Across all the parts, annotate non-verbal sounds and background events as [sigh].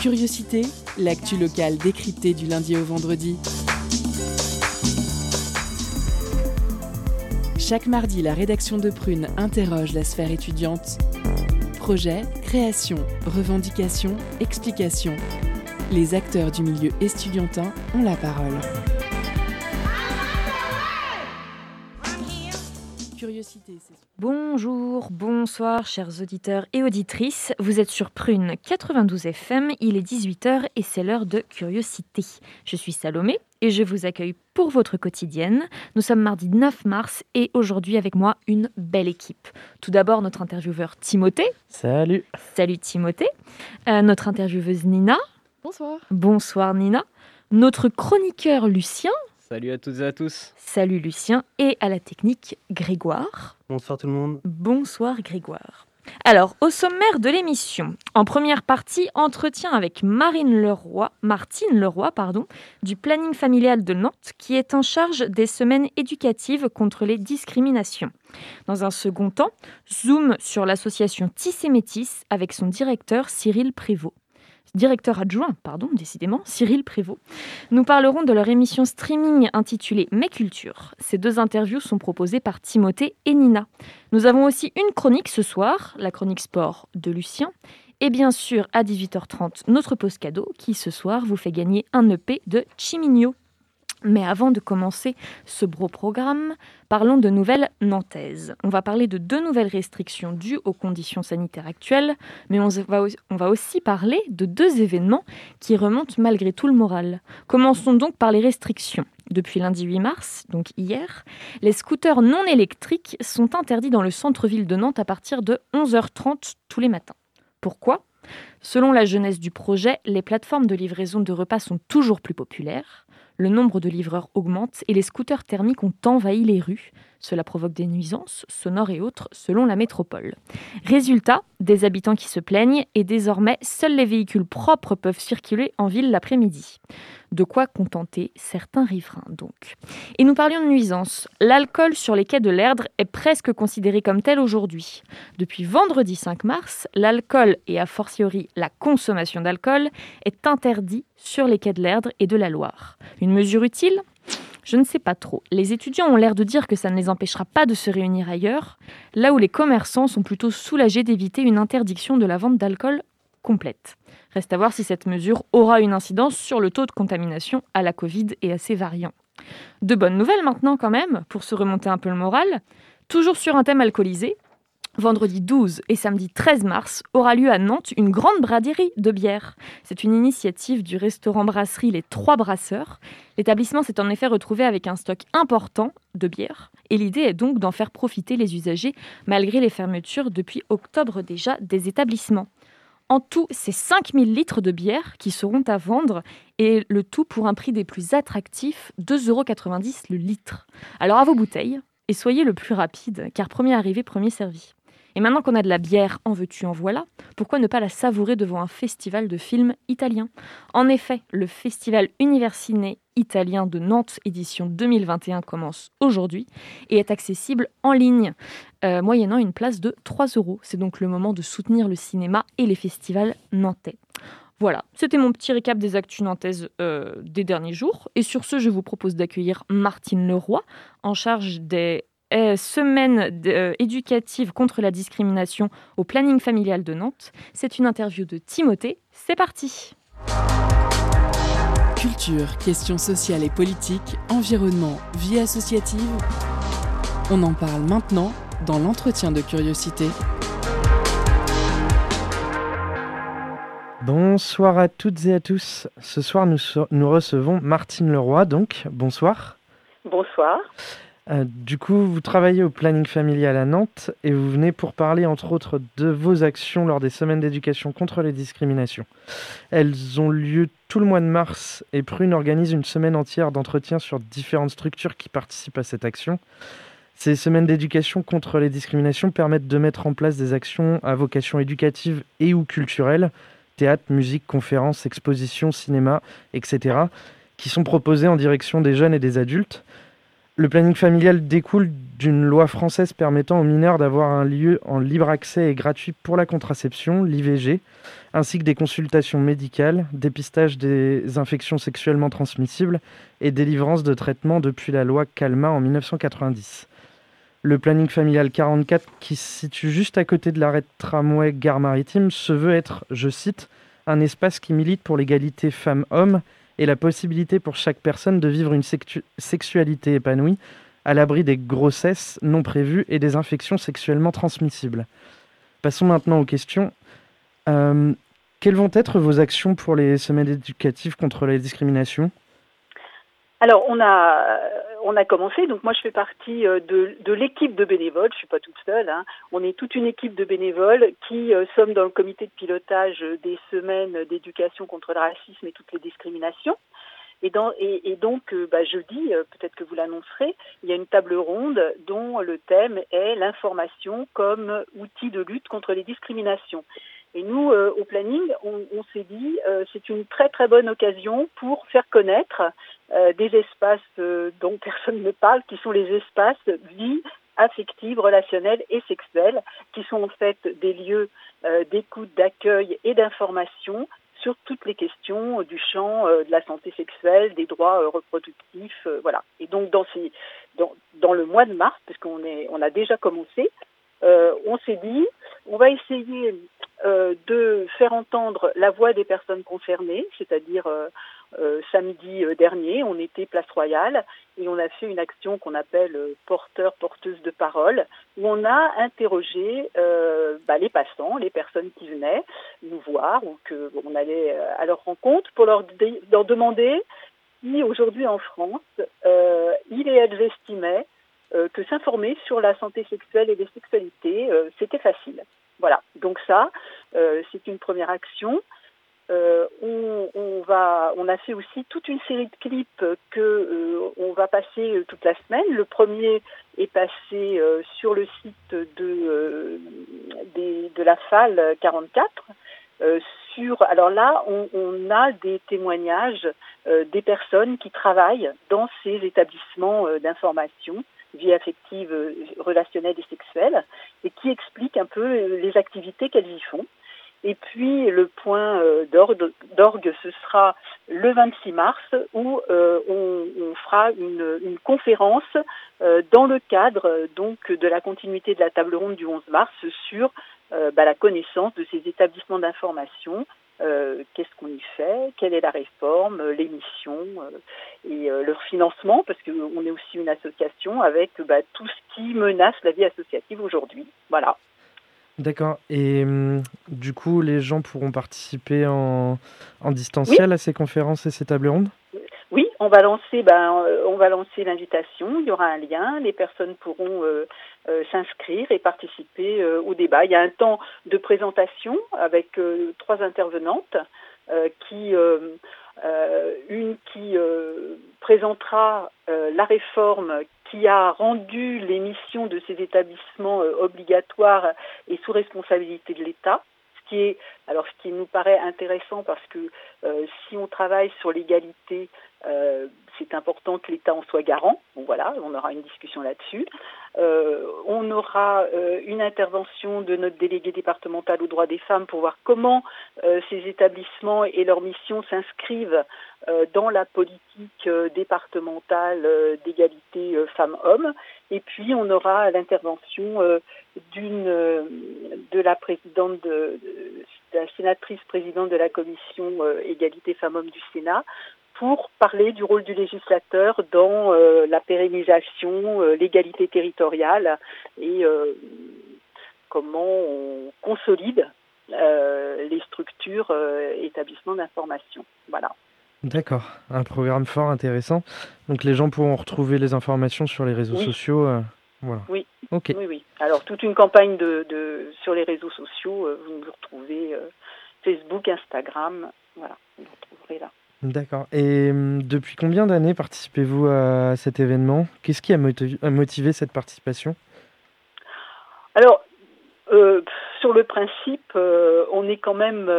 Curiosité, l'actu locale décryptée du lundi au vendredi. Chaque mardi, la rédaction de Prune interroge la sphère étudiante. Projet, création, revendication, explication. Les acteurs du milieu estudiantin ont la parole. Bonjour, bonsoir chers auditeurs et auditrices. Vous êtes sur Prune 92 FM, il est 18h et c'est l'heure de Curiosité. Je suis Salomé et je vous accueille pour votre quotidienne. Nous sommes mardi 9 mars et aujourd'hui avec moi une belle équipe. Tout d'abord notre intervieweur Timothée. Salut. Salut Timothée. Euh, notre intervieweuse Nina. Bonsoir. Bonsoir Nina. Notre chroniqueur Lucien. Salut à toutes et à tous. Salut Lucien. Et à la technique, Grégoire. Bonsoir tout le monde. Bonsoir Grégoire. Alors, au sommaire de l'émission, en première partie, entretien avec Marine Leroy, Martine Leroy pardon, du planning familial de Nantes, qui est en charge des semaines éducatives contre les discriminations. Dans un second temps, zoom sur l'association Tissé Métis avec son directeur Cyril Prévost directeur adjoint, pardon, décidément, Cyril Prévost. Nous parlerons de leur émission streaming intitulée Mes Cultures. Ces deux interviews sont proposées par Timothée et Nina. Nous avons aussi une chronique ce soir, la chronique sport de Lucien. Et bien sûr, à 18h30, notre pause cadeau qui ce soir vous fait gagner un EP de Chimigno. Mais avant de commencer ce beau programme, parlons de nouvelles nantaises. On va parler de deux nouvelles restrictions dues aux conditions sanitaires actuelles, mais on va, on va aussi parler de deux événements qui remontent malgré tout le moral. Commençons donc par les restrictions. Depuis lundi 8 mars, donc hier, les scooters non électriques sont interdits dans le centre-ville de Nantes à partir de 11h30 tous les matins. Pourquoi? Selon la jeunesse du projet, les plateformes de livraison de repas sont toujours plus populaires le nombre de livreurs augmente et les scooters thermiques ont envahi les rues. Cela provoque des nuisances sonores et autres selon la métropole. Résultat, des habitants qui se plaignent et désormais seuls les véhicules propres peuvent circuler en ville l'après-midi. De quoi contenter certains riverains donc. Et nous parlions de nuisances. L'alcool sur les quais de l'Erdre est presque considéré comme tel aujourd'hui. Depuis vendredi 5 mars, l'alcool et a fortiori la consommation d'alcool est interdit sur les quais de l'Erdre et de la Loire. Une mesure utile? Je ne sais pas trop. Les étudiants ont l'air de dire que ça ne les empêchera pas de se réunir ailleurs, là où les commerçants sont plutôt soulagés d'éviter une interdiction de la vente d'alcool complète. Reste à voir si cette mesure aura une incidence sur le taux de contamination à la Covid et à ses variants. De bonnes nouvelles maintenant quand même, pour se remonter un peu le moral. Toujours sur un thème alcoolisé, Vendredi 12 et samedi 13 mars aura lieu à Nantes une grande braderie de bière. C'est une initiative du restaurant brasserie Les Trois Brasseurs. L'établissement s'est en effet retrouvé avec un stock important de bière et l'idée est donc d'en faire profiter les usagers malgré les fermetures depuis octobre déjà des établissements. En tout, c'est 5000 litres de bière qui seront à vendre et le tout pour un prix des plus attractifs, 2,90 euros le litre. Alors à vos bouteilles et soyez le plus rapide car premier arrivé, premier servi. Et maintenant qu'on a de la bière, en veux-tu, en voilà, pourquoi ne pas la savourer devant un festival de films italien En effet, le festival Universiné italien de Nantes édition 2021 commence aujourd'hui et est accessible en ligne, euh, moyennant une place de 3 euros. C'est donc le moment de soutenir le cinéma et les festivals nantais. Voilà, c'était mon petit récap des actus nantaises euh, des derniers jours. Et sur ce, je vous propose d'accueillir Martine Leroy, en charge des semaine euh, éducative contre la discrimination au planning familial de Nantes. C'est une interview de Timothée. C'est parti. Culture, questions sociales et politiques, environnement, vie associative. On en parle maintenant dans l'entretien de curiosité. Bonsoir à toutes et à tous. Ce soir, nous, nous recevons Martine Leroy, donc bonsoir. Bonsoir. Euh, du coup, vous travaillez au planning familial à Nantes et vous venez pour parler entre autres de vos actions lors des semaines d'éducation contre les discriminations. Elles ont lieu tout le mois de mars et Prune organise une semaine entière d'entretien sur différentes structures qui participent à cette action. Ces semaines d'éducation contre les discriminations permettent de mettre en place des actions à vocation éducative et ou culturelle, théâtre, musique, conférences, expositions, cinéma, etc., qui sont proposées en direction des jeunes et des adultes. Le planning familial découle d'une loi française permettant aux mineurs d'avoir un lieu en libre accès et gratuit pour la contraception, l'IVG, ainsi que des consultations médicales, dépistage des infections sexuellement transmissibles et délivrance de traitements depuis la loi Calma en 1990. Le planning familial 44, qui se situe juste à côté de l'arrêt tramway Gare Maritime, se veut être, je cite, un espace qui milite pour l'égalité femmes-hommes et la possibilité pour chaque personne de vivre une sexualité épanouie, à l'abri des grossesses non prévues et des infections sexuellement transmissibles. Passons maintenant aux questions. Euh, quelles vont être vos actions pour les semaines éducatives contre les discriminations? Alors, on a, on a commencé, donc moi je fais partie euh, de, l'équipe de bénévoles, je suis pas toute seule, hein. on est toute une équipe de bénévoles qui euh, sommes dans le comité de pilotage des semaines d'éducation contre le racisme et toutes les discriminations. Et, donc, euh, bah, jeudi, peut-être que vous l'annoncerez, il y a une table ronde dont le thème est l'information comme outil de lutte contre les discriminations. Et nous, au planning, on, on s'est dit, euh, c'est une très très bonne occasion pour faire connaître euh, des espaces dont personne ne parle, qui sont les espaces vie affective, relationnelle et sexuelle, qui sont en fait des lieux d'écoute, d'accueil et d'information sur toutes les questions du champ de la santé sexuelle, des droits reproductifs, voilà. Et donc dans, ces, dans, dans le mois de mars, puisqu'on on a déjà commencé, on s'est dit, on va essayer euh, de faire entendre la voix des personnes concernées, c'est-à-dire euh, euh, samedi dernier, on était place Royale et on a fait une action qu'on appelle porteur porteuse de parole, où on a interrogé bah, les passants, les personnes qui venaient nous voir ou que on allait à leur rencontre pour leur, demander si aujourd'hui en France, il et elles estimaient que s'informer sur la santé sexuelle et les sexualités, c'était facile. Voilà, donc ça, euh, c'est une première action. Euh, on, a fait aussi toute une série de clips que euh, on va passer toute la semaine. Le premier est passé sur le site de la FAL 44. sur, alors là, on, on a des témoignages des personnes qui travaillent dans ces établissements d'information vie affective, euh, relationnelle et sexuelle, et qui explique un peu euh, les activités qu'elles y font. Et puis le point euh, d'orgue, ce sera le 26 mars où on, fera une, conférence dans le cadre donc de la continuité de la table ronde du 11 mars sur bah, la connaissance de ces établissements d'information euh, qu'est-ce qu'on y fait, quelle est la réforme, euh, les missions euh, et leur financement, parce qu'on est aussi une association avec bah, tout ce qui menace la vie associative aujourd'hui. Voilà. D'accord. Et hum, du coup, les gens pourront participer en, en distanciel à ces conférences et ces tables rondes? Oui, on va lancer, ben, euh, on va lancer l'invitation. Il y aura un lien. Les personnes pourront euh, euh, s'inscrire et participer au débat. Il y a un temps de présentation avec trois intervenantes, qui, une qui présentera la réforme qui a rendu les missions de ces établissements obligatoires et sous responsabilité de l'État qui est, alors ce qui nous paraît intéressant parce que euh, si on travaille sur l'égalité, euh, c'est important que l'État en soit garant. Voilà, on aura une discussion là-dessus. Euh, on aura une intervention de notre délégué départemental aux droits des femmes pour voir comment ces établissements et leurs missions s'inscrivent dans la politique départementale d'égalité femmes-hommes. Et puis on aura l'intervention d'une de la présidente de, la sénatrice présidente de la commission euh, égalité femmes-hommes du Sénat pour parler du rôle du législateur dans euh, la pérennisation, euh, l'égalité territoriale et comment on consolide les structures établissements d'information. Voilà. D'accord, un programme fort intéressant. Donc les gens pourront retrouver les informations sur les réseaux sociaux. Oui. Oui, oui. Alors toute une campagne de, de sur les réseaux sociaux, euh, vous nous retrouvez euh, Facebook, Instagram, voilà, vous nous retrouverez là. D'accord. Et hum, depuis combien d'années participez-vous à cet événement? Qu'est-ce qui a motivé, cette participation? Alors, euh, sur le principe, on est quand même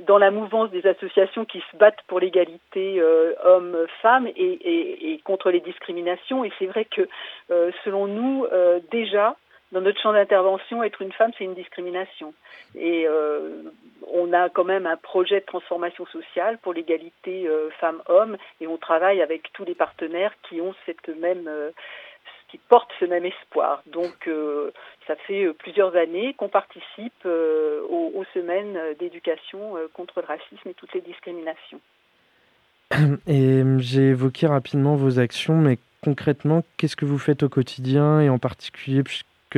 dans la mouvance des associations qui se battent pour l'égalité hommes-femmes et, contre les discriminations. Et c'est vrai que, selon nous, déjà, dans notre champ d'intervention, être une femme, c'est une discrimination. Et euh, on a quand même un projet de transformation sociale pour l'égalité euh, femmes-hommes, et on travaille avec tous les partenaires qui ont cette même, euh, qui portent ce même espoir. Donc, ça fait plusieurs années qu'on participe aux, aux, semaines d'éducation contre le racisme et toutes les discriminations. [clears throat] Et j'ai évoqué rapidement vos actions, mais concrètement, qu'est-ce que vous faites au quotidien et en particulier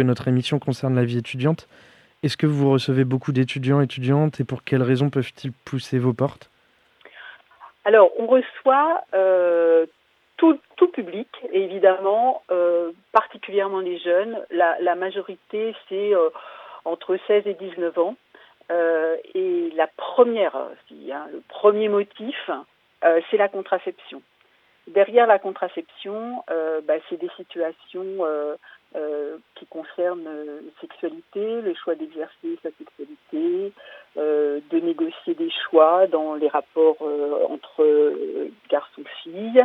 notre émission concerne la vie étudiante. Est-ce que vous recevez beaucoup d'étudiants, étudiantes et pour quelles raisons peuvent-ils pousser vos portes? Alors, on reçoit euh, tout, tout, public, évidemment, euh, particulièrement les jeunes. La, majorité, c'est euh, entre 16 et 19 ans. et la première, hein, le premier motif, c'est la contraception. Derrière la contraception, bah, c'est des situations euh, qui concerne euh, sexualité, le choix d'exercer sa sexualité, euh, de négocier des choix dans les rapports entre garçons-filles,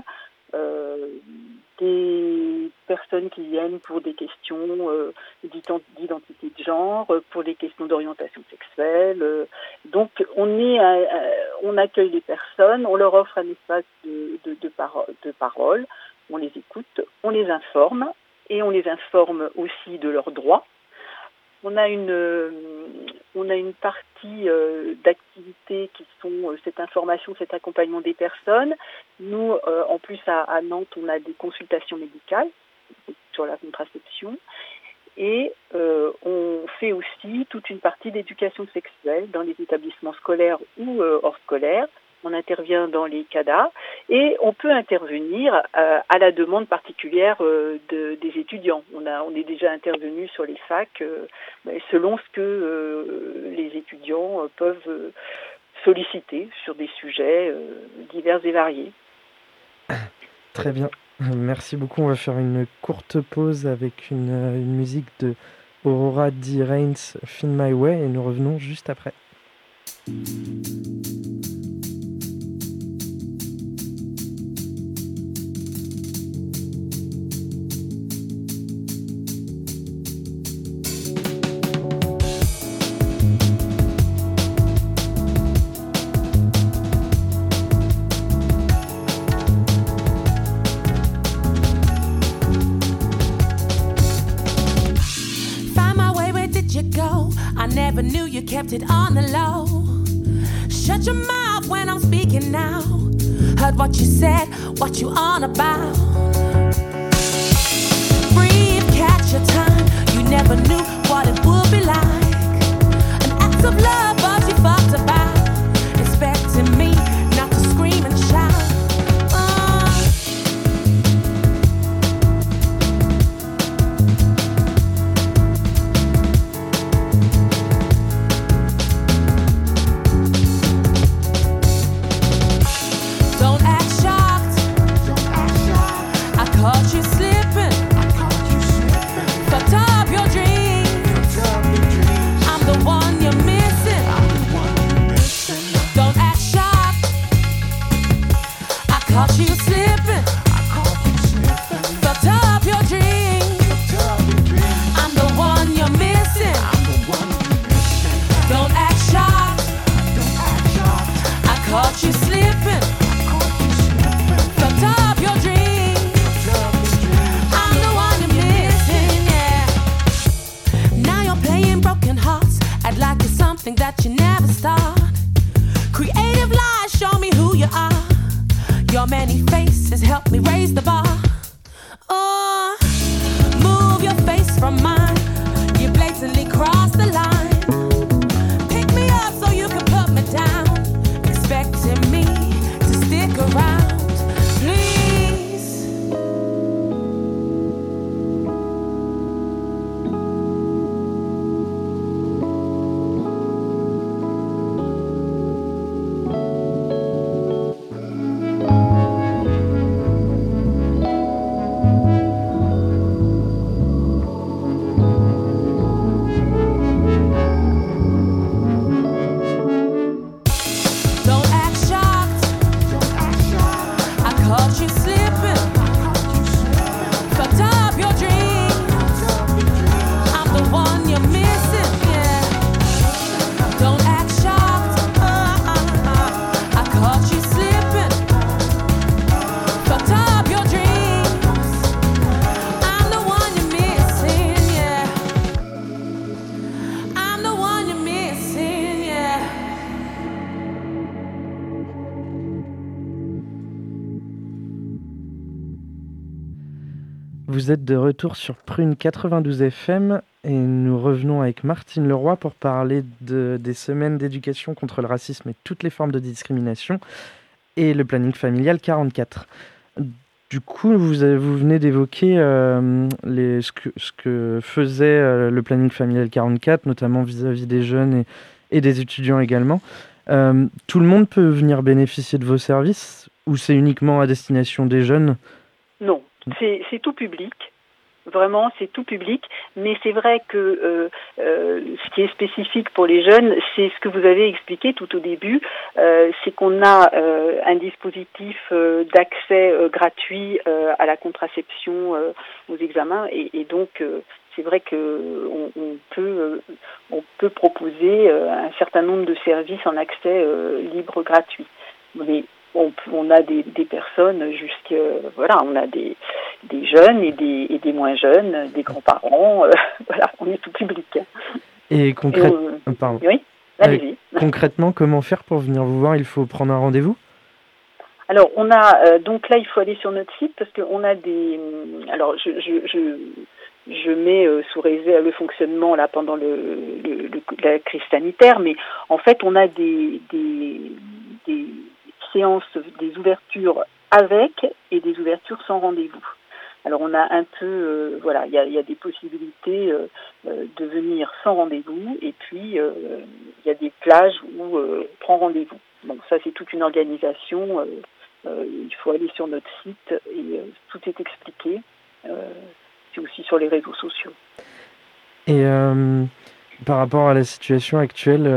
des personnes qui viennent pour des questions d'identité de genre, pour des questions d'orientation sexuelle. donc on est, on accueille les personnes, on leur offre un espace de, de parole, on les écoute, on les informe et on les informe aussi de leurs droits. On a une, euh, on a une partie euh, d'activités qui sont euh, cette information, cet accompagnement des personnes. Nous, en plus à, Nantes, on a des consultations médicales sur la contraception. Et on fait aussi toute une partie d'éducation sexuelle dans les établissements scolaires ou hors scolaires on intervient dans les CADA et on peut intervenir euh, à la demande particulière euh, des étudiants. On, est déjà intervenu sur les facs euh, selon ce que les étudiants peuvent solliciter sur des sujets divers et variés. [coughs] Très bien, merci beaucoup. On va faire une courte pause avec une, musique de Aurora D. Reigns, Fin My Way, et nous revenons juste après. Vous êtes de retour sur Prune 92 FM et nous revenons avec Martine Leroy pour parler de, des semaines d'éducation contre le racisme et toutes les formes de discrimination et le planning familial 44. Du coup, vous, vous venez d'évoquer euh, ce, que, faisait euh, le planning familial 44, notamment vis-à-vis des jeunes et, et des étudiants également. Euh, tout le monde peut venir bénéficier de vos services ou c'est uniquement à destination des jeunes? Non, c'est tout public. Vraiment, c'est tout public. Mais c'est vrai que euh, euh, ce qui est spécifique pour les jeunes, c'est ce que vous avez expliqué tout au début, euh, c'est qu'on a un dispositif d'accès gratuit à la contraception aux examens, et, donc c'est vrai que on, peut on peut proposer un certain nombre de services en accès libre gratuit. On, a des, des personnes jusque voilà, on a des, des jeunes et des, et des moins jeunes, des grands-parents, euh, [laughs] voilà, on est tout public. Et on- pardon. oui. Concrètement, comment faire pour venir vous voir? Il faut prendre un rendez-vous? Alors, on a euh, donc là, il faut aller sur notre site parce qu'on a des. hum, Alors, je je je, je mets euh, sous réserve le fonctionnement là pendant le, le, le- la crise sanitaire, mais en fait, on a des séances, des ouvertures avec et des ouvertures sans rendez-vous. Alors, on a un peu, euh, voilà, il y a, des possibilités euh, euh, de venir sans rendez-vous, et puis il y a des plages où on prend rendez-vous. Bon, ça, c'est toute une organisation. il faut aller sur notre site et tout est expliqué. C'est aussi sur les réseaux sociaux. Et par rapport à la situation actuelle,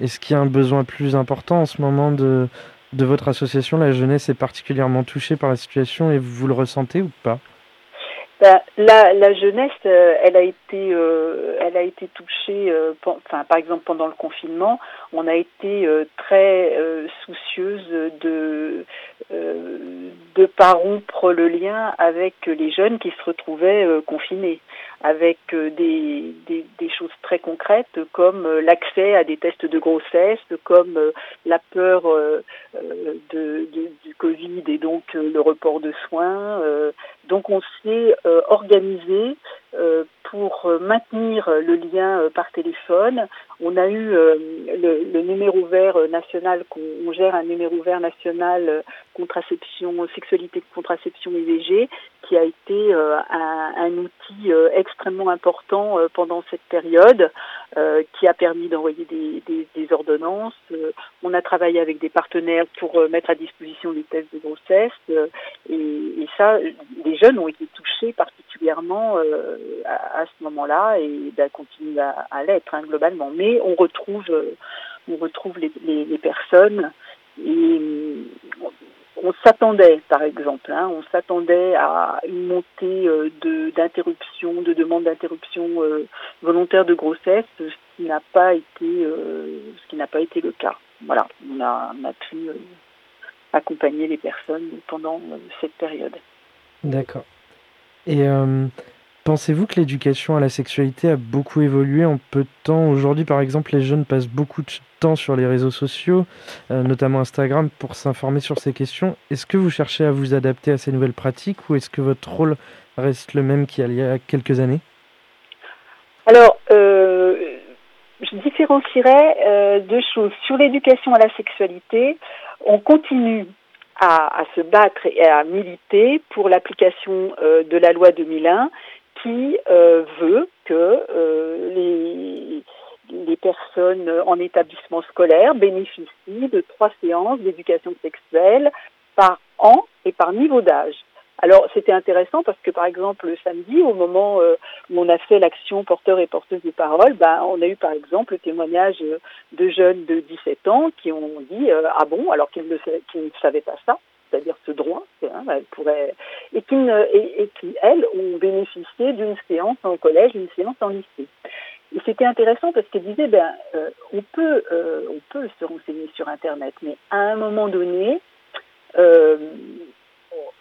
est-ce qu'il y a un besoin plus important en ce moment de, de votre association La jeunesse est particulièrement touchée par la situation et vous le ressentez ou pas? Ben, la, jeunesse, euh, elle a été, euh, elle a été touchée. euh, enfin, par exemple, pendant le confinement, on a été très soucieuse de de pas rompre le lien avec les jeunes qui se retrouvaient confinés, avec euh, des, des des choses très concrètes comme euh, l'accès à des tests de grossesse, comme euh, la peur de, de- du Covid et donc le report de soins. donc on s'est organisé pour euh, maintenir le lien euh, par téléphone. On a eu euh, le, numéro vert euh, national, on gère un numéro vert national euh, contraception, sexualité, contraception IVG, qui a été euh, un, outil euh, extrêmement important euh, pendant cette période, euh, qui a permis d'envoyer des, ordonnances. Euh, on a travaillé avec des partenaires pour euh, mettre à disposition des tests de grossesse. euh, et, ça, les jeunes ont été touchés particulièrement euh, à, ce moment-là et ben, continuent à, l'être hein, globalement. Mais on retrouve, euh, on retrouve les, personnes et euh, on s'attendait, par exemple, hein, on s'attendait à une montée euh, de d'interruption, de demande d'interruption euh, volontaire de grossesse, ce qui n'a pas été, euh, ce qui n'a pas été le cas. Voilà, on a, on a pu accompagner les personnes pendant cette période. D'accord. Et pensez-vous que l'éducation à la sexualité a beaucoup évolué en peu de temps Aujourd'hui, par exemple, les jeunes passent beaucoup de temps sur les réseaux sociaux, euh, notamment Instagram, pour s'informer sur ces questions. Est-ce que vous cherchez à vous adapter à ces nouvelles pratiques ou est-ce que votre rôle reste le même qu'il y a quelques années? Alors, euh, je différencierais euh, deux choses. Sur l'éducation à la sexualité, on continue à, se battre et à militer pour l'application de la loi 2001 qui euh, veut que euh, les, les personnes en établissement scolaire bénéficient de trois séances d'éducation sexuelle par an et par niveau d'âge. Alors c'était intéressant parce que par exemple le samedi, au moment euh, où on a fait l'action porteur et porteuse de parole, ben, on a eu par exemple le témoignage de jeunes de 17 ans qui ont dit ah bon alors qu'ils ne, ne savaient pas ça, c'est-à-dire ce droit, hein, elles pourraient, et qui, elles ont bénéficié d'une séance en collège, d'une séance en lycée. Et c'était intéressant parce qu'ils disaient ben euh, on peut euh, on peut se renseigner sur internet, mais à un moment donné euh,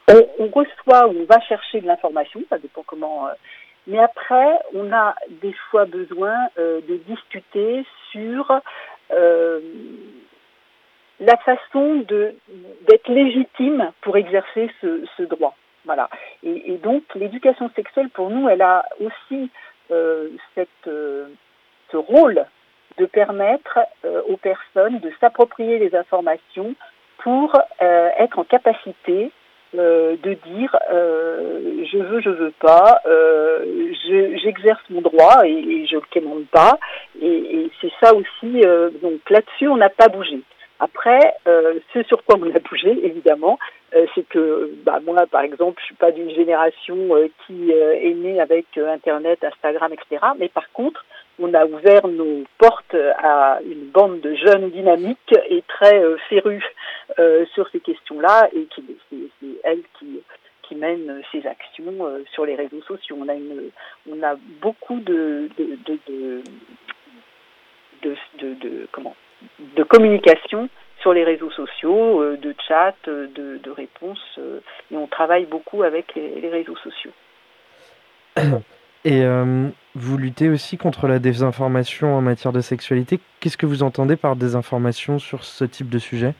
on, reçoit ou on va chercher de l'information, ça dépend comment. mais après, on a des fois besoin de discuter sur la façon de d'être légitime pour exercer ce, ce droit. Voilà. Et, et donc l'éducation sexuelle pour nous, elle a aussi euh, cette, euh, ce rôle de permettre euh, aux personnes de s'approprier les informations pour euh, être en capacité euh, de dire euh, je veux, je veux pas, euh, je- j'exerce mon droit et, et je le quémande pas. Et, et c'est ça aussi. donc là-dessus, on n'a pas bougé. Après, euh, ce sur quoi on a bougé, évidemment, euh, c'est que bah, moi, par exemple, je suis pas d'une génération euh, qui euh, est née avec euh, Internet, Instagram, etc. Mais par contre, on a ouvert nos portes à une bande de jeunes dynamiques et très euh, férus euh, sur ces questions-là, et qui c'est elles qui qui mènent ces actions euh, sur les réseaux sociaux. On a une, on a beaucoup de, de, de- de- comment de communication sur les réseaux sociaux, euh, de chat, euh, de, de réponses, euh, et on travaille beaucoup avec les, les réseaux sociaux. [coughs] Et vous luttez aussi contre la désinformation en matière de sexualité. Qu'est-ce que vous entendez par désinformation sur ce type de sujet?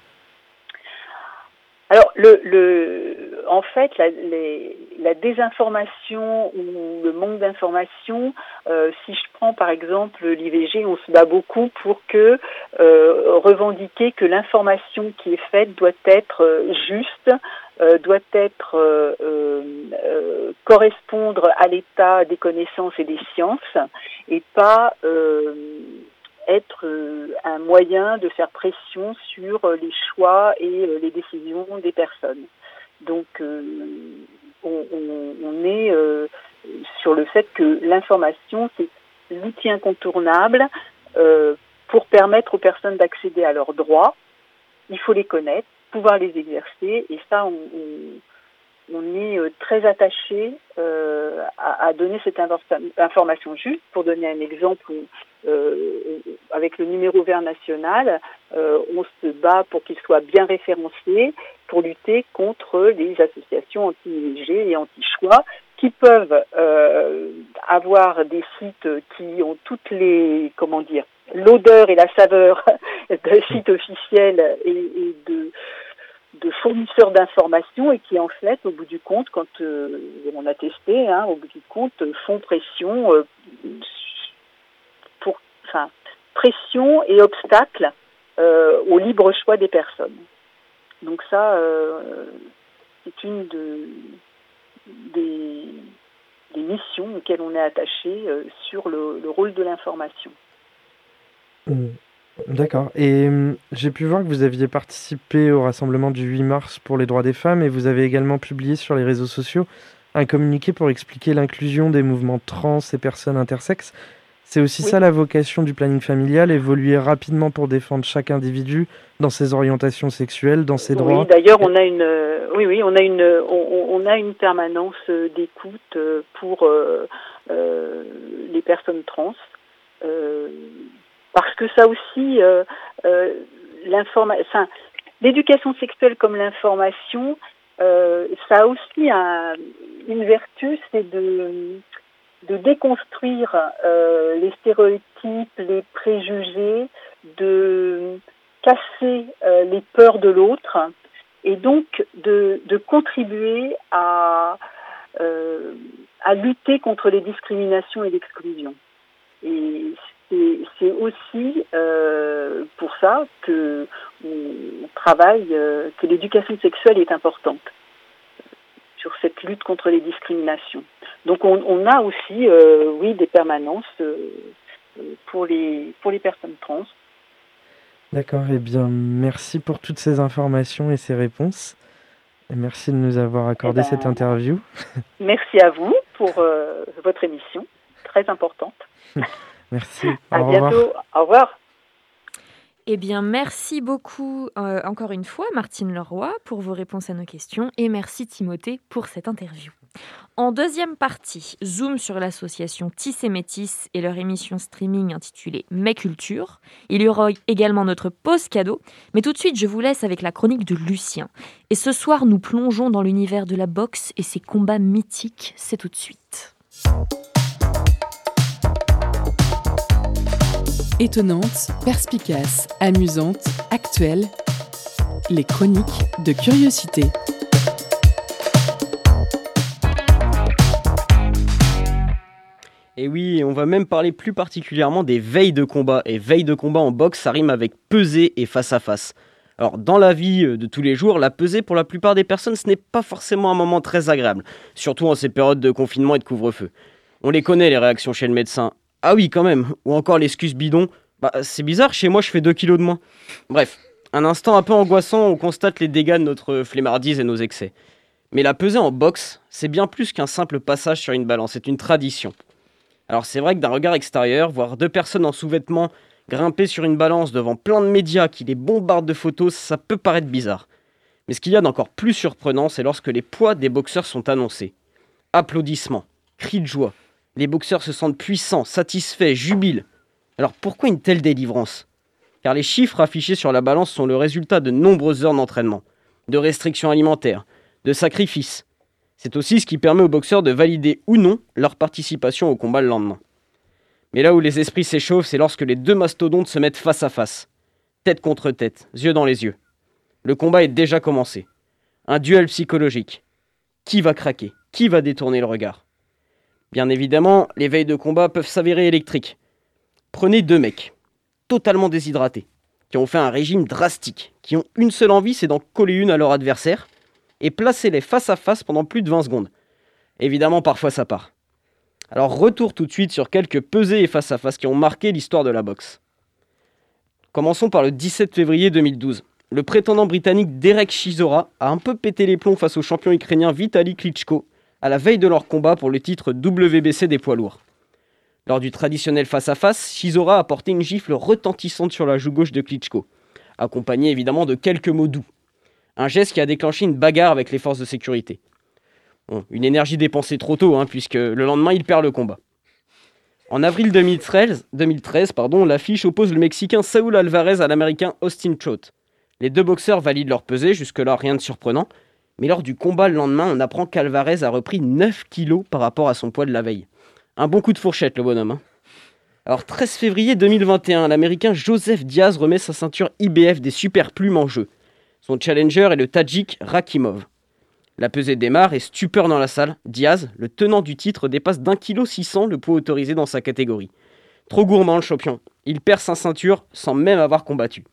Alors, le, le, en fait, la, désinformation ou le manque d'information, euh, si je prends par exemple l'IVG, on se bat beaucoup pour que euh, revendiquer que l'information qui est faite doit être euh, juste, doit être correspondre à l'état des connaissances et des sciences, et pas être un moyen de faire pression sur les choix et les décisions des personnes. Donc, euh, on, on- on est euh, sur le fait que l'information, c'est l'outil incontournable euh, pour permettre aux personnes d'accéder à leurs droits. Il faut les connaître, pouvoir les exercer, et ça, on, on- on est euh, très attaché euh, à, à donner cette infor- information juste. Pour donner un exemple, on- euh, avec le numéro vert national, euh, on se bat pour qu'il soit bien référencé pour lutter contre les associations anti-IVG et anti-choix qui peuvent euh, avoir des sites qui ont toutes les, comment dire, l'odeur et la saveur [laughs] de sites officiels et de, de fournisseurs d'informations et qui en fait, au bout du compte, quand euh, on a testé, hein, au bout du compte, font pression euh, pour, enfin, pression et obstacle euh, au libre choix des personnes. Donc ça, c'est une de, des, missions auxquelles on est attaché sur le, le rôle de l'information. Mm. D'accord. Et hum, j'ai pu voir que vous aviez participé au rassemblement du 8 mars pour les droits des femmes et vous avez également publié sur les réseaux sociaux un communiqué pour expliquer l'inclusion des mouvements trans et personnes intersexes. C'est aussi Oui. ça la vocation du planning familial, évoluer rapidement pour défendre chaque individu dans ses orientations sexuelles, dans ses droits. Oui, d'ailleurs, on a une, euh, oui, oui, on a une, on, on a une permanence d'écoute euh, pour euh, euh, les personnes trans, euh, parce que ça aussi, euh, euh, l'informa- enfin, l'éducation sexuelle comme l'information, euh, ça a aussi un- une vertu, c'est de de déconstruire euh, les stéréotypes, les préjugés, de casser euh, les peurs de l'autre et donc de, de contribuer à, à lutter contre les discriminations et l'exclusion. Et c'est c'est aussi euh, pour ça que on travaille, euh, que l'éducation sexuelle est importante sur cette lutte contre les discriminations. Donc on, on a aussi, euh, oui, des permanences euh, euh, pour les pour les personnes trans. D'accord, eh bien merci pour toutes ces informations et ces réponses. Et merci de nous avoir accordé Eh ben, cette interview. Merci à vous pour euh, votre émission, très importante. [laughs] Merci. [laughs] À Au revoir. bientôt. Au revoir. Eh bien, merci beaucoup euh, encore une fois, Martine Leroy, pour vos réponses à nos questions et merci Timothée pour cette interview. En deuxième partie, zoom sur l'association Tissé Métis et leur émission streaming intitulée Mes Cultures. Il y aura également notre pause cadeau, mais tout de suite, je vous laisse avec la chronique de Lucien. Et ce soir, nous plongeons dans l'univers de la boxe et ses combats mythiques. C'est tout de suite. étonnante, perspicace, amusante, actuelle, les chroniques de curiosité. Et oui, on va même parler plus particulièrement des veilles de combat. Et veille de combat en boxe, ça rime avec peser et face à face. Alors dans la vie euh, de tous les jours, la pesée pour la plupart des personnes, ce n'est pas forcément un moment très agréable, surtout en ces périodes de confinement et de couvre-feu. On les connaît les réactions chez le médecin. Ah oui, quand même. Ou encore l'excuse bidon. Bah, c'est bizarre, chez moi, je fais 2 kilos de moins. Bref, un instant un peu angoissant, on constate les dégâts de notre flemmardise et nos excès. Mais la pesée en boxe, c'est bien plus qu'un simple passage sur une balance, c'est une tradition. Alors c'est vrai que d'un regard extérieur, voir deux personnes en sous-vêtements grimper sur une balance devant plein de médias qui les bombardent de photos, ça peut paraître bizarre. Mais ce qu'il y a d'encore plus surprenant, c'est lorsque les poids des boxeurs sont annoncés. Applaudissements, cris de joie. Les boxeurs se sentent puissants, satisfaits, jubilent. Alors pourquoi une telle délivrance? Car les chiffres affichés sur la balance sont le résultat de nombreuses heures d'entraînement, de restrictions alimentaires, de sacrifices. C'est aussi ce qui permet aux boxeurs de valider ou non leur participation au combat le lendemain. Mais là où les esprits s'échauffent, c'est lorsque les deux mastodontes se mettent face à face, tête contre tête, yeux dans les yeux. Le combat est déjà commencé. Un duel psychologique. Qui va craquer? Qui va détourner le regard? Bien évidemment, les veilles de combat peuvent s'avérer électriques. Prenez deux mecs, totalement déshydratés, qui ont fait un régime drastique, qui ont une seule envie, c'est d'en coller une à leur adversaire, et placez-les face à face pendant plus de 20 secondes. Évidemment, parfois ça part. Alors retour tout de suite sur quelques pesées et face à face qui ont marqué l'histoire de la boxe. Commençons par le 17 février 2012. Le prétendant britannique Derek Chisora a un peu pété les plombs face au champion ukrainien Vitaly Klitschko à la veille de leur combat pour le titre WBC des poids lourds. Lors du traditionnel face-à-face, Chisora a porté une gifle retentissante sur la joue gauche de Klitschko, accompagnée évidemment de quelques mots doux. Un geste qui a déclenché une bagarre avec les forces de sécurité. Une énergie dépensée trop tôt, hein, puisque le lendemain il perd le combat. En avril 2013, 2013 pardon, l'affiche oppose le Mexicain Saúl Alvarez à l'Américain Austin Trout. Les deux boxeurs valident leur pesée, jusque-là rien de surprenant, mais lors du combat le lendemain, on apprend qu'Alvarez a repris 9 kilos par rapport à son poids de la veille. Un bon coup de fourchette, le bonhomme. hein. Alors, 13 février 2021, l'Américain Joseph Diaz remet sa ceinture IBF des super plumes en jeu. Son challenger est le Tadjik Rakimov. La pesée démarre et stupeur dans la salle. Diaz, le tenant du titre, dépasse d'un kilo 600 le poids autorisé dans sa catégorie. Trop gourmand le champion. Il perd sa ceinture sans même avoir combattu.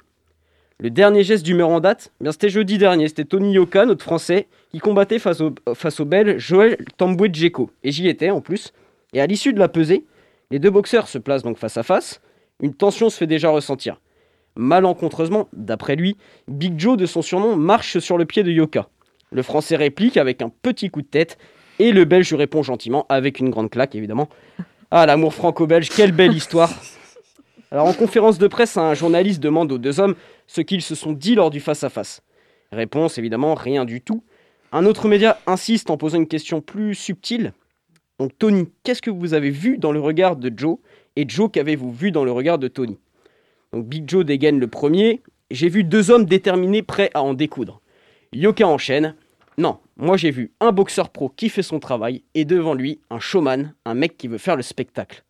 Le dernier geste d'humeur en date, eh c'était jeudi dernier. C'était Tony Yoka, notre français, qui combattait face au, face au belge Joël Tamboué Djeko. Et j'y étais en plus. Et à l'issue de la pesée, les deux boxeurs se placent donc face à face. Une tension se fait déjà ressentir. Malencontreusement, d'après lui, Big Joe de son surnom marche sur le pied de Yoka. Le français réplique avec un petit coup de tête et le belge lui répond gentiment avec une grande claque évidemment. Ah l'amour franco-belge, quelle belle histoire. [laughs] Alors en conférence de presse, un journaliste demande aux deux hommes ce qu'ils se sont dit lors du face-à-face. Réponse évidemment rien du tout. Un autre média insiste en posant une question plus subtile. Donc Tony, qu'est-ce que vous avez vu dans le regard de Joe Et Joe, qu'avez-vous vu dans le regard de Tony? Donc Big Joe dégaine le premier. J'ai vu deux hommes déterminés prêts à en découdre. Yoka enchaîne. Non, moi j'ai vu un boxeur pro qui fait son travail et devant lui un showman, un mec qui veut faire le spectacle.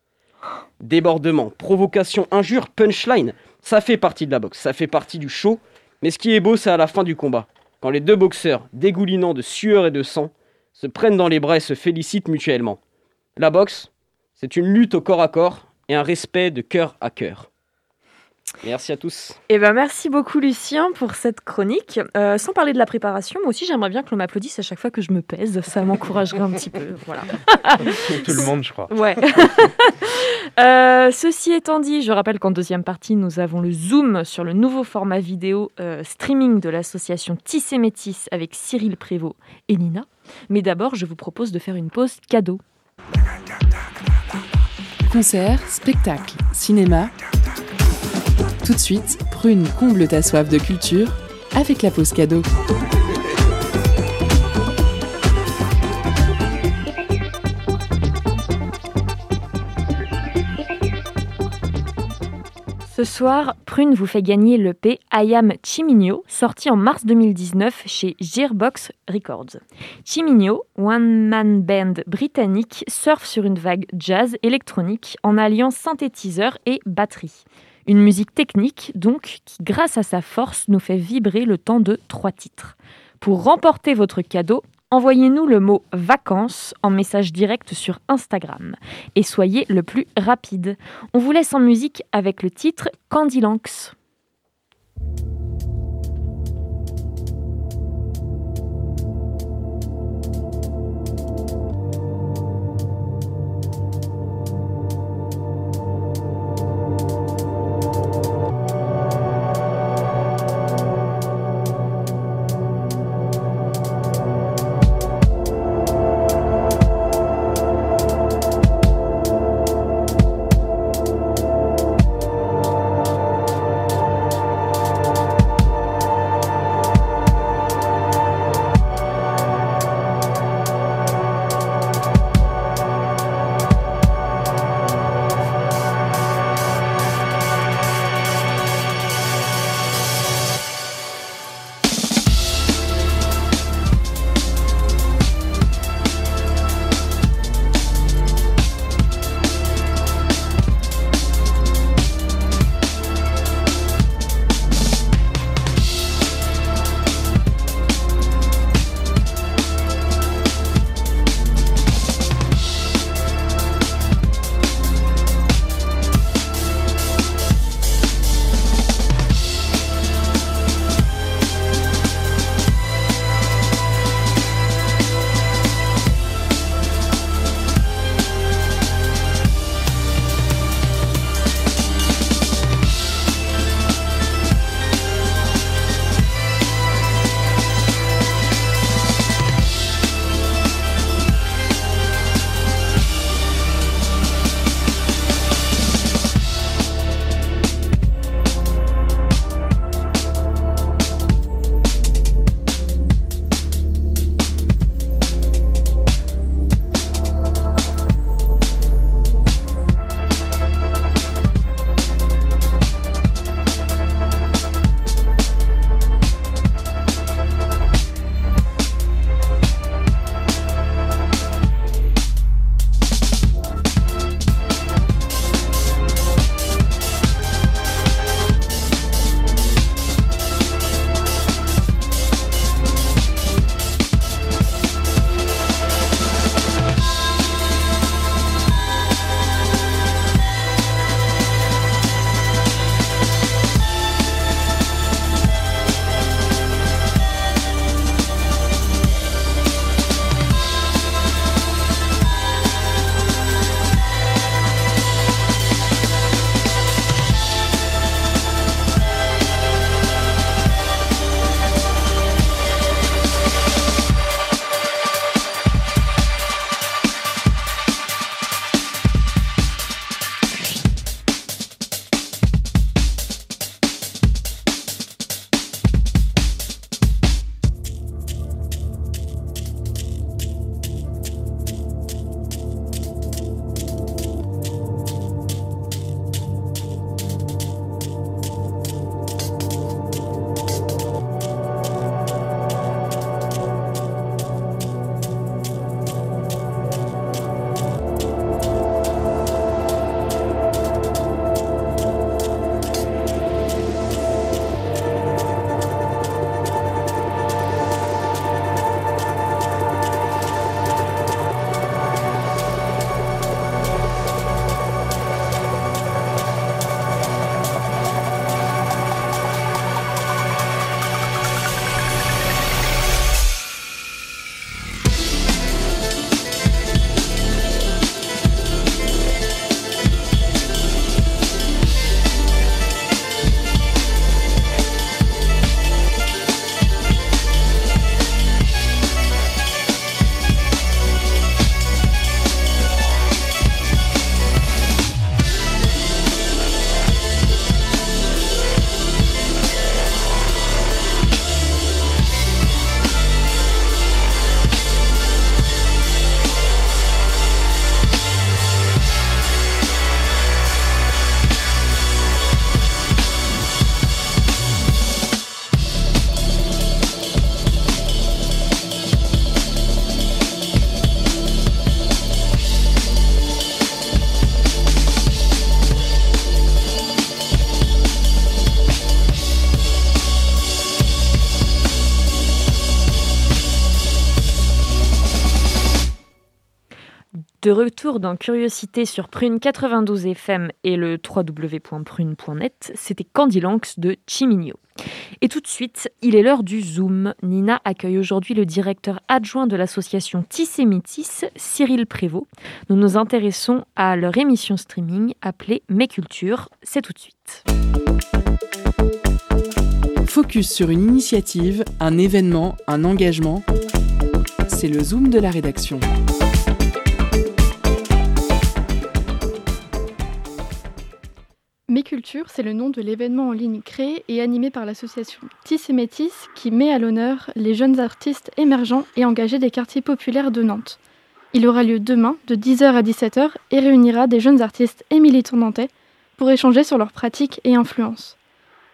Débordement, provocation, injure, punchline, ça fait partie de la boxe, ça fait partie du show. Mais ce qui est beau, c'est à la fin du combat, quand les deux boxeurs, dégoulinant de sueur et de sang, se prennent dans les bras et se félicitent mutuellement. La boxe, c'est une lutte au corps à corps et un respect de cœur à cœur. Merci à tous. Eh ben, merci beaucoup Lucien pour cette chronique. Euh, sans parler de la préparation, moi aussi j'aimerais bien que l'on m'applaudisse à chaque fois que je me pèse. Ça m'encouragerait un petit peu. [laughs] Voilà. Tout le monde, je crois. Ouais. [laughs] Euh, ceci étant dit, je rappelle qu'en deuxième partie, nous avons le zoom sur le nouveau format vidéo euh, streaming de l'association Tissé Métis avec Cyril Prévost et Nina. Mais d'abord, je vous propose de faire une pause cadeau. Concerts, spectacles, cinéma. Tout de suite, Prune comble ta soif de culture avec la pause cadeau. Ce soir, Prune vous fait gagner le P I Am Chimino, sorti en mars 2019 chez Gearbox Records. Chimino, one-man band britannique, surfe sur une vague jazz électronique en alliant synthétiseur et batterie. Une musique technique, donc, qui, grâce à sa force, nous fait vibrer le temps de trois titres. Pour remporter votre cadeau, envoyez-nous le mot vacances en message direct sur Instagram et soyez le plus rapide. On vous laisse en musique avec le titre Candy Lanx. De retour dans Curiosité sur Prune 92 FM et le www.prune.net, c'était Candy Lanx de Chimigno. Et tout de suite, il est l'heure du Zoom. Nina accueille aujourd'hui le directeur adjoint de l'association Tissé Métis, Cyril Prévost. Nous nous intéressons à leur émission streaming appelée Mes Cultures. C'est tout de suite. Focus sur une initiative, un événement, un engagement. C'est le Zoom de la rédaction. Mes Cultures, c'est le nom de l'événement en ligne créé et animé par l'association Tis et Métis qui met à l'honneur les jeunes artistes émergents et engagés des quartiers populaires de Nantes. Il aura lieu demain de 10h à 17h et réunira des jeunes artistes et militants nantais pour échanger sur leurs pratiques et influences.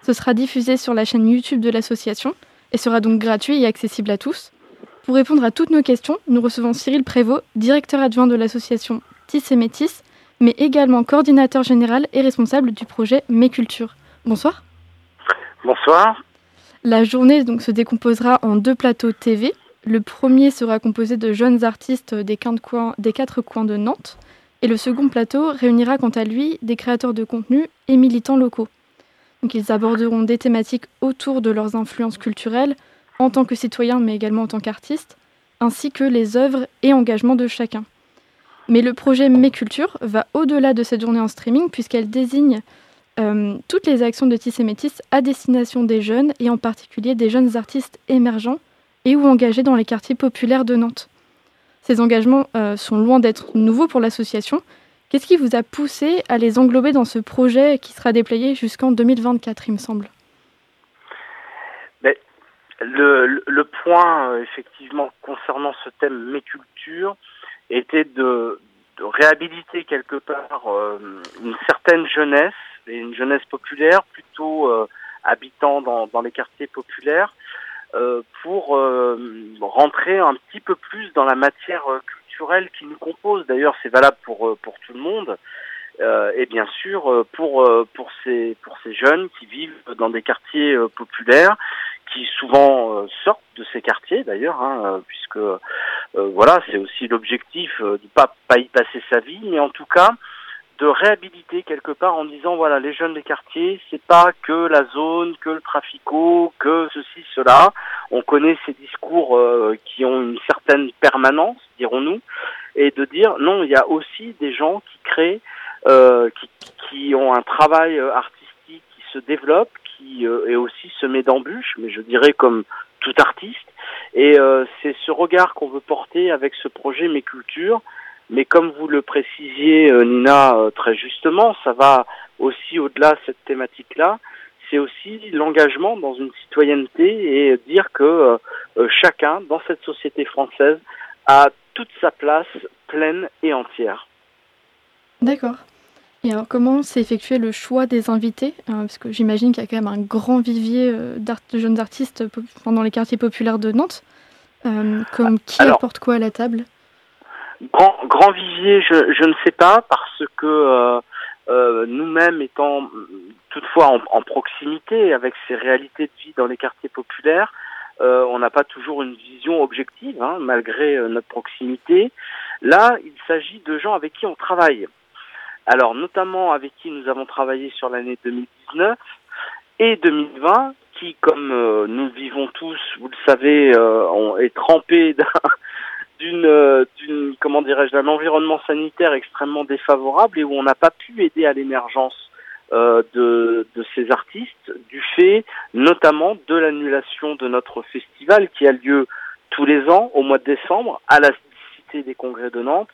Ce sera diffusé sur la chaîne YouTube de l'association et sera donc gratuit et accessible à tous. Pour répondre à toutes nos questions, nous recevons Cyril Prévost, directeur adjoint de l'association Tis et Métis, mais également coordinateur général et responsable du projet Mes Cultures. Bonsoir. Bonsoir. La journée donc, se décomposera en deux plateaux TV. Le premier sera composé de jeunes artistes des quatre coins, des quatre coins de Nantes. Et le second plateau réunira quant à lui des créateurs de contenu et militants locaux. Donc, ils aborderont des thématiques autour de leurs influences culturelles en tant que citoyens mais également en tant qu'artistes, ainsi que les œuvres et engagements de chacun. Mais le projet Mes va au-delà de cette journée en streaming puisqu'elle désigne euh, toutes les actions de Tissé Métis à destination des jeunes et en particulier des jeunes artistes émergents et ou engagés dans les quartiers populaires de Nantes. Ces engagements euh, sont loin d'être nouveaux pour l'association. Qu'est-ce qui vous a poussé à les englober dans ce projet qui sera déployé jusqu'en 2024, il me semble? Mais le, point, euh, effectivement, concernant ce thème Mes était de, de réhabiliter quelque part euh, une certaine jeunesse, et une jeunesse populaire, plutôt euh, habitant dans, dans les quartiers populaires, euh, pour rentrer un petit peu plus dans la matière culturelle qui nous compose. D'ailleurs, c'est valable pour, pour tout le monde. Euh, et bien sûr pour pour ces pour ces jeunes qui vivent dans des quartiers populaires qui souvent euh, sortent de ces quartiers d'ailleurs hein, euh, puisque euh, voilà c'est aussi l'objectif euh, de pas pas y passer sa vie mais en tout cas de réhabiliter quelque part en disant voilà les jeunes des quartiers c'est pas que la zone que le trafico que ceci cela. On connaît ces discours euh, qui ont une certaine permanence dirons-nous et de dire non il y a aussi des gens qui créent euh, qui, qui ont un travail artistique qui se développe, qui euh, est aussi semé d'embûches, mais je dirais comme tout artiste. Et euh, c'est ce regard qu'on veut porter avec ce projet Mes Cultures. Mais comme vous le précisiez, euh, Nina, très justement, ça va aussi au-delà de cette thématique-là. C'est aussi l'engagement dans une citoyenneté et dire que chacun dans cette société française a toute sa place pleine et entière. D'accord. Et alors, comment s'est effectué le choix des invités Euh, Parce que j'imagine qu'il y a quand même un grand vivier euh, d'art- de jeunes artistes dans les quartiers populaires de Nantes. Euh, comme qui Alors- apporte quoi à la table? Grand, grand vivier, je, je ne sais pas, parce que euh, euh, nous-mêmes étant toutefois en, en proximité avec ces réalités de vie dans les quartiers populaires, on n'a pas toujours une vision objective, hein, malgré notre proximité. Là, il s'agit de gens avec qui on travaille. Alors, notamment avec qui nous avons travaillé sur l'année 2019 et 2020, qui, comme euh, nous le vivons tous, vous le savez, euh, est trempé [laughs] euh, d'une comment dirais-je d'un environnement sanitaire extrêmement défavorable et où on n'a pas pu aider à l'émergence de ces artistes du fait notamment de l'annulation de notre festival qui a lieu tous les ans au mois de décembre à la Cité des Congrès de Nantes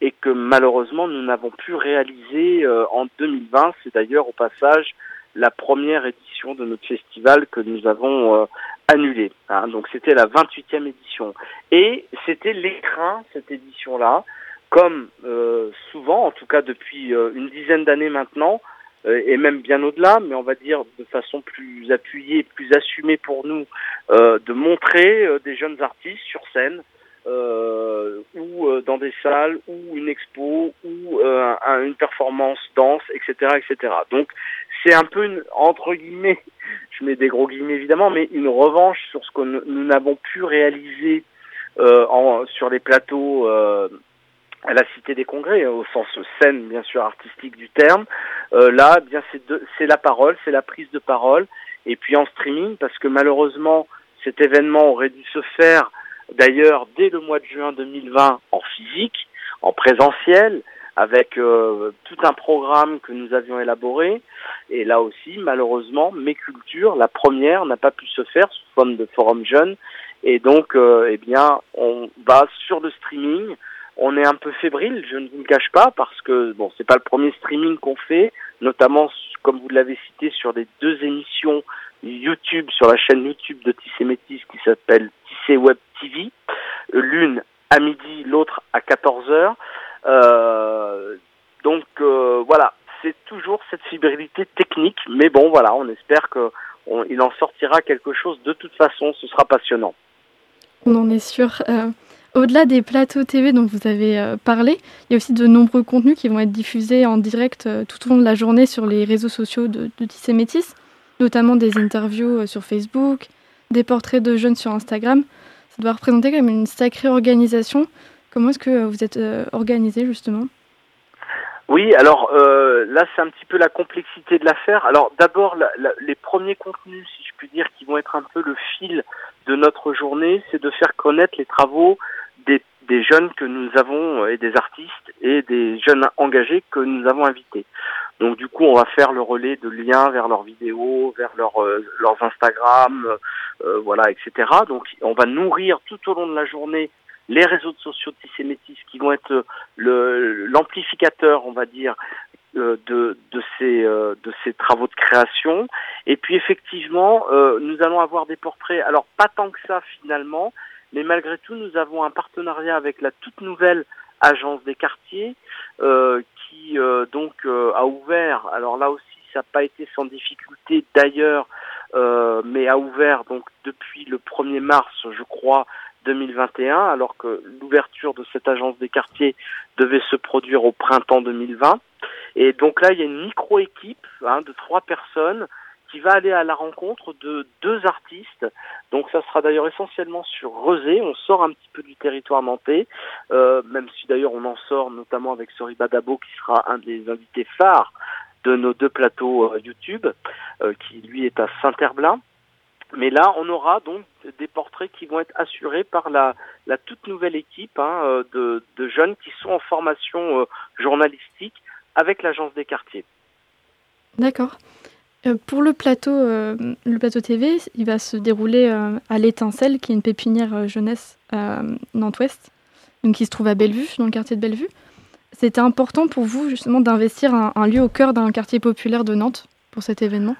et que malheureusement nous n'avons pu réaliser euh, en 2020 c'est d'ailleurs au passage la première édition de notre festival que nous avons euh, annulé. hein. donc c'était la 28e édition. Et c'était l'écrin, cette édition-là, comme euh, souvent, en tout cas depuis euh, une dizaine d'années maintenant, euh, et même bien au-delà, mais on va dire de façon plus appuyée, plus assumée pour nous, euh, de montrer des jeunes artistes sur scène, euh, ou euh, dans des salles, ou une expo, ou euh, un- une performance danse, etc., etc. Donc c'est un peu une, entre guillemets, [laughs] je mets des gros guillemets évidemment, mais une revanche sur ce que nous n'avons pu réaliser euh, en, sur les plateaux euh, à la Cité des Congrès, au sens scène bien sûr artistique du terme. Là, bien c'est de- c'est la parole, c'est la prise de parole, et puis en streaming, parce que malheureusement cet événement aurait dû se faire d'ailleurs dès le mois de juin 2020 en physique, en présentiel, avec euh, tout un programme que nous avions élaboré. Et là aussi, malheureusement, Mes Cultures, la première, n'a pas pu se faire sous forme de forum jeune. Et donc, euh, eh bien, on va sur le streaming. On est un peu fébrile, je ne vous le cache pas, parce que bon, c'est pas le premier streaming qu'on fait, notamment comme vous l'avez cité sur les deux émissions YouTube sur la chaîne YouTube de Tissé Métis qui s'appelle Tissé Web TV, Euh, l'une à midi, l'autre à 14 heures. Euh, donc euh, voilà, c'est toujours cette fébrilité technique, mais bon voilà, on espère que on- il en sortira quelque chose. De toute façon, ce sera passionnant. On en est sûr. Au-delà des plateaux TV dont vous avez euh, parlé, il y a aussi de nombreux contenus qui vont être diffusés en direct euh, tout au long de la journée sur les réseaux sociaux de, Tissé Métis, notamment des interviews euh, sur Facebook, des portraits de jeunes sur Instagram. Ça doit représenter quand même une sacrée organisation. Comment est-ce que vous êtes organisé justement? Oui, alors là, c'est un petit peu la complexité de l'affaire. Alors d'abord, les premiers contenus, si je puis dire, qui vont être un peu le fil de notre journée, c'est de faire connaître les travaux des, des jeunes que nous avons euh, et des artistes et des jeunes engagés que nous avons invités. Donc du coup, on va faire le relais de liens vers leurs vidéos, vers leur, euh, leurs Instagram, euh, voilà, etc. Donc on va nourrir tout au long de la journée les réseaux sociaux de Tissé Métis qui vont être l'amplificateur, on va dire, euh, de de ces euh, de ces travaux de création. Et puis effectivement, euh, nous allons avoir des portraits. Alors pas tant que ça finalement, mais malgré tout, nous avons un partenariat avec la toute nouvelle agence des quartiers euh, qui euh, donc euh, a ouvert. Alors là aussi, ça n'a pas été sans difficulté d'ailleurs, mais a ouvert donc depuis le 1er mars, je crois, 2021, alors que l'ouverture de cette agence des quartiers devait se produire au printemps 2020. Et donc là, il y a une micro-équipe hein, de trois personnes qui va aller à la rencontre de deux artistes. Donc ça sera d'ailleurs essentiellement sur Rezé. On sort un petit peu du territoire nantais, euh, même si d'ailleurs on en sort notamment avec Soriba Dabo qui sera un des invités phares de nos deux plateaux euh, YouTube, euh, qui lui est à Saint-Herblain. Mais là, on aura donc des portraits qui vont être assurés par la, toute nouvelle équipe hein, de, jeunes qui sont en formation journalistique avec l'agence des quartiers. D'accord. Euh, pour le plateau, euh, le plateau TV, il va se dérouler euh, à l'Étincelle, qui est une pépinière jeunesse Nantes-Ouest, qui se trouve à Bellevue, dans le quartier de Bellevue. C'était important pour vous justement d'investir un, lieu au cœur d'un quartier populaire de Nantes pour cet événement?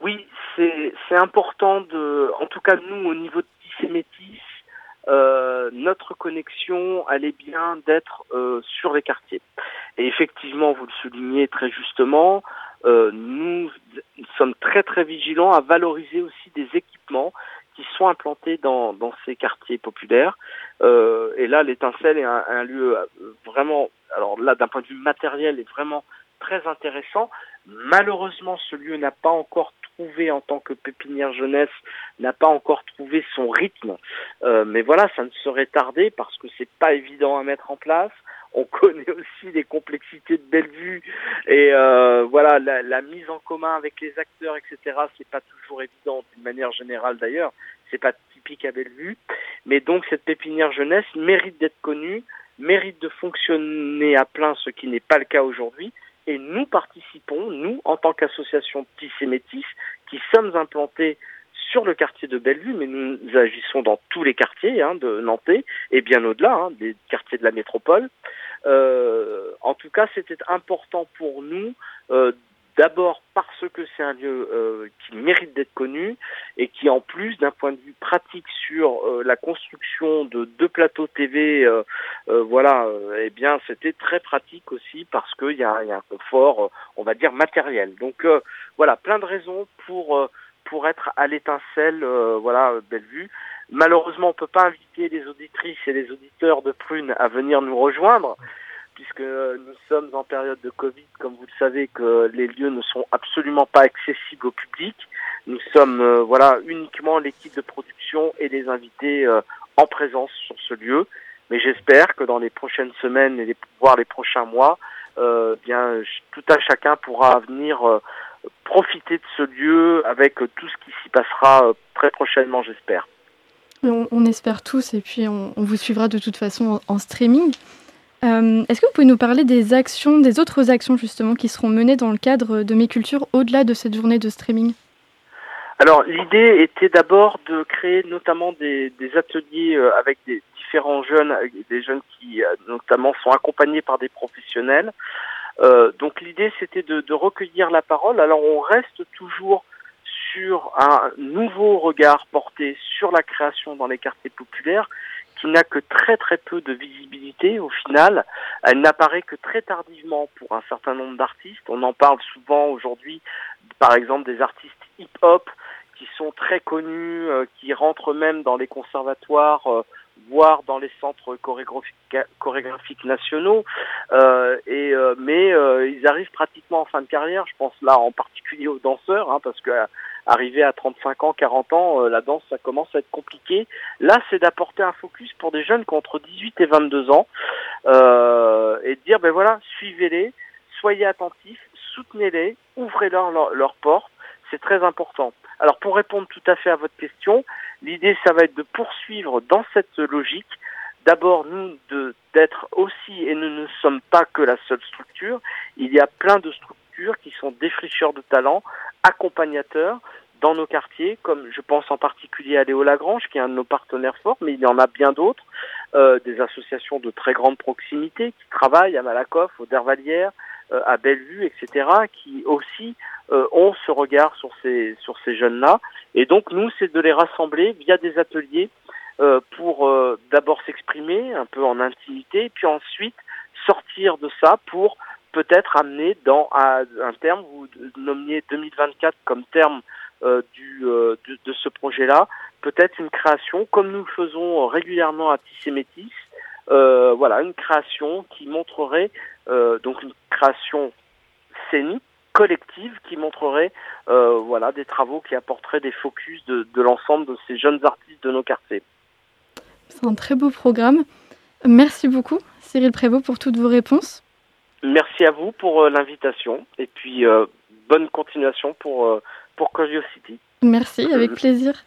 Oui, c'est important en tout cas nous au niveau de Tissé Métis, euh, notre connexion, est bien d'être sur les quartiers. Et effectivement, vous le soulignez très justement, euh, nous, sommes très très vigilants à valoriser aussi des équipements qui sont implantés dans, dans ces quartiers populaires. Euh, et là, l'étincelle est un, un lieu euh, vraiment, alors là, d'un point de vue matériel, est vraiment très intéressant. Malheureusement, ce lieu n'a pas encore trouvé, en tant que pépinière jeunesse, n'a pas encore trouvé son rythme. Euh, mais voilà, ça ne serait tardé parce que c'est pas évident à mettre en place. On connaît aussi les complexités de Bellevue et euh, voilà la, la mise en commun avec les acteurs, etc. C'est pas toujours évident d'une manière générale d'ailleurs. C'est pas typique à Bellevue, mais donc cette pépinière jeunesse mérite d'être connue, mérite de fonctionner à plein, ce qui n'est pas le cas aujourd'hui. Et nous participons, nous, en tant qu'association Tissé Métis, qui sommes implantés sur le quartier de Bellevue, mais nous agissons dans tous les quartiers hein, de Nantais et bien au-delà, hein, des quartiers de la métropole. Euh, en tout cas, c'était important pour nous, euh, d'abord parce que c'est un lieu euh, qui mérite d'être connu et qui, en plus, d'un point de vue pratique sur euh, la construction de deux plateaux TV, euh, euh, voilà, eh bien, c'était très pratique aussi parce qu'il y a, y a un confort, on va dire, matériel. Donc, voilà, plein de raisons pour pour être à l'étincelle, voilà, Bellevue. Malheureusement, on peut pas inviter les auditrices et les auditeurs de Prune à venir nous rejoindre, puisque nous sommes en période de Covid, comme vous le savez, que les lieux ne sont absolument pas accessibles au public. Nous sommes, euh, voilà, uniquement l'équipe de production et les invités euh, en présence sur ce lieu. Mais j'espère que dans les prochaines semaines et les, voire les prochains mois, euh, bien tout un chacun pourra venir profiter de ce lieu avec tout ce qui s'y passera très prochainement, j'espère. On, espère tous et puis on, vous suivra de toute façon en, streaming. Euh, Est-ce que vous pouvez nous parler des actions, des autres actions justement qui seront menées dans le cadre de Mes Cultures au-delà de cette journée de streaming? Alors l'idée était d'abord de créer notamment des, ateliers euh, avec des différents jeunes, des jeunes qui euh, notamment sont accompagnés par des professionnels. Donc l'idée c'était de recueillir la parole. Alors on reste toujours sur un nouveau regard porté sur la création dans les quartiers populaires qui n'a que très très peu de visibilité au final. Elle n'apparaît que très tardivement pour un certain nombre d'artistes. On en parle souvent aujourd'hui, par exemple des artistes hip-hop qui sont très connus, euh, qui rentrent même dans les conservatoires, euh, voire dans les centres chorégraphiques, chorégraphiques nationaux. Euh, et mais ils arrivent pratiquement en fin de carrière. Je pense là en particulier aux danseurs, hein, parce que arrivé à 35 ans, 40 ans, euh, la danse ça commence à être compliqué. Là, c'est d'apporter un focus pour des jeunes qui ont entre 18 et 22 ans euh, et de dire ben voilà, suivez-les, soyez attentifs, soutenez-les, ouvrez-leur leur, leur porte. C'est très important. Alors pour répondre tout à fait à votre question, l'idée ça va être de poursuivre dans cette logique. D'abord nous d'être aussi et nous ne sommes pas que la seule structure. Il y a plein de structures qui sont défricheurs de talents, accompagnateurs dans nos quartiers, comme je pense en particulier à Léo Lagrange, qui est un de nos partenaires forts, mais il y en a bien d'autres, euh, des associations de très grande proximité qui travaillent à Malakoff, au Dervalière, euh, à Bellevue, etc., qui aussi euh, ont ce regard sur ces sur ces jeunes-là. Et donc nous, c'est de les rassembler via des ateliers pour d'abord s'exprimer un peu en intimité, puis ensuite sortir de ça pour peut-être amener dans à un terme, vous nommiez 2024 comme terme euh, du, euh, de, ce projet-là, peut-être une création, comme nous le faisons régulièrement à Tissémétis, euh, voilà, une création qui montrerait, donc une création scénique, collective, qui montrerait voilà, des travaux qui apporteraient des focus de, de l'ensemble de ces jeunes artistes de nos quartiers. C'est un très beau programme. Merci beaucoup, Cyril Prévost, pour toutes vos réponses. Merci à vous pour euh, l'invitation et puis euh, bonne continuation pour, euh, pour Curiosity. Merci, avec plaisir.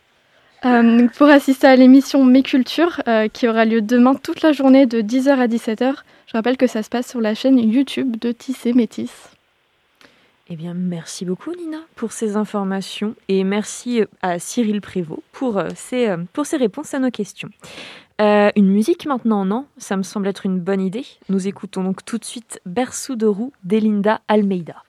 Euh, pour assister à l'émission Mes Cultures, euh, qui aura lieu demain toute la journée de 10h à 17h, je rappelle que ça se passe sur la chaîne YouTube de Tissé Métis. Eh bien, merci beaucoup Nina pour ces informations et merci à Cyril Prévost pour, ses, pour ses réponses à nos questions. Euh, une musique maintenant, non? Ça me semble être une bonne idée. Nous écoutons donc tout de suite Berceau de roue d'Elinda Almeida.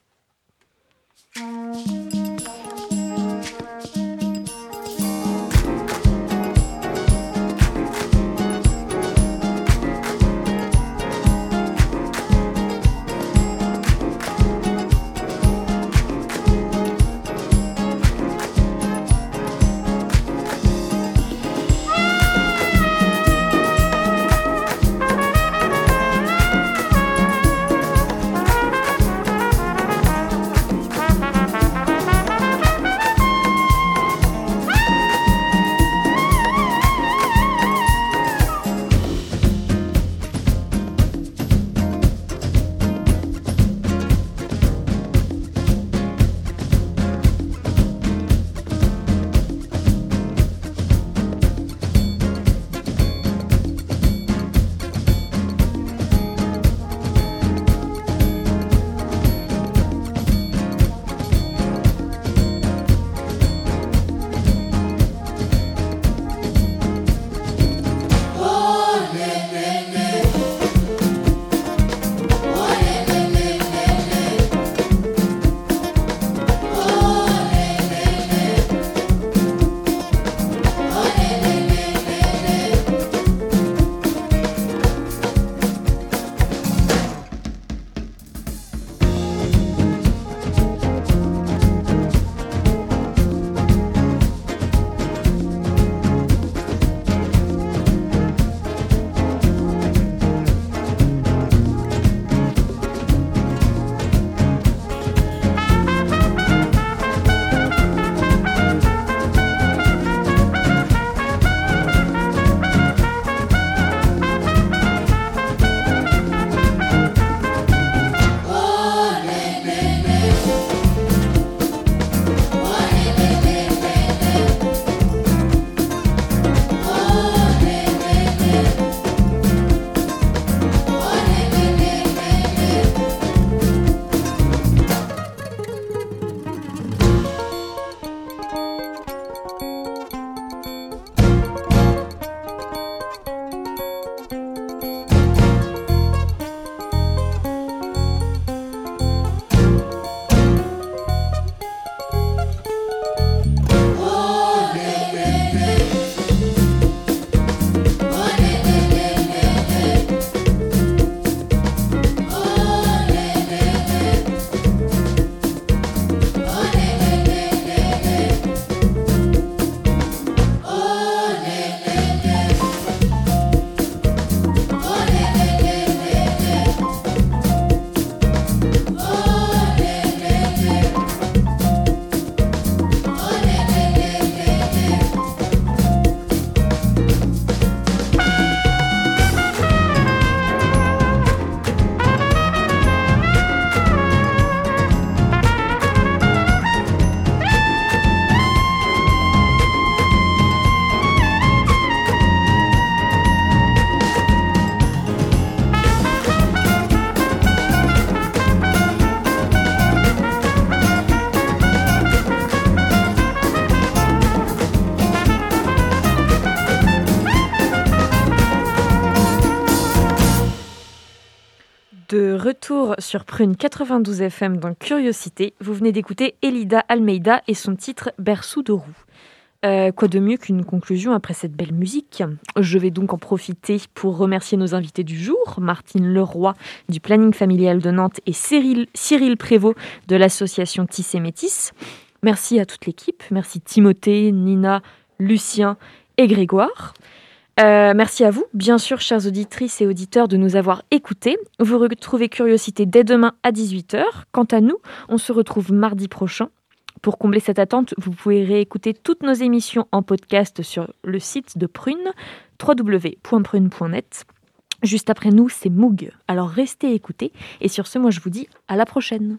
Sur Prune 92 FM dans Curiosité. Vous venez d'écouter Elida Almeida et son titre Berceau de roue. Euh, quoi de mieux qu'une conclusion après cette belle musique? Je vais donc en profiter pour remercier nos invités du jour, Martine Leroy du Planning Familial de Nantes et Cyril, Prévost de l'association Tissé Métis. Merci à toute l'équipe, merci Timothée, Nina, Lucien et Grégoire. Euh, merci à vous, bien sûr, chères auditrices et auditeurs, de nous avoir écoutés. Vous retrouvez Curiosité dès demain à 18h. Quant à nous, on se retrouve mardi prochain. Pour combler cette attente, vous pouvez réécouter toutes nos émissions en podcast sur le site de Prune, www.prune.net. Juste après nous, c'est Moog. Alors restez écoutés. Et sur ce, moi, je vous dis à la prochaine.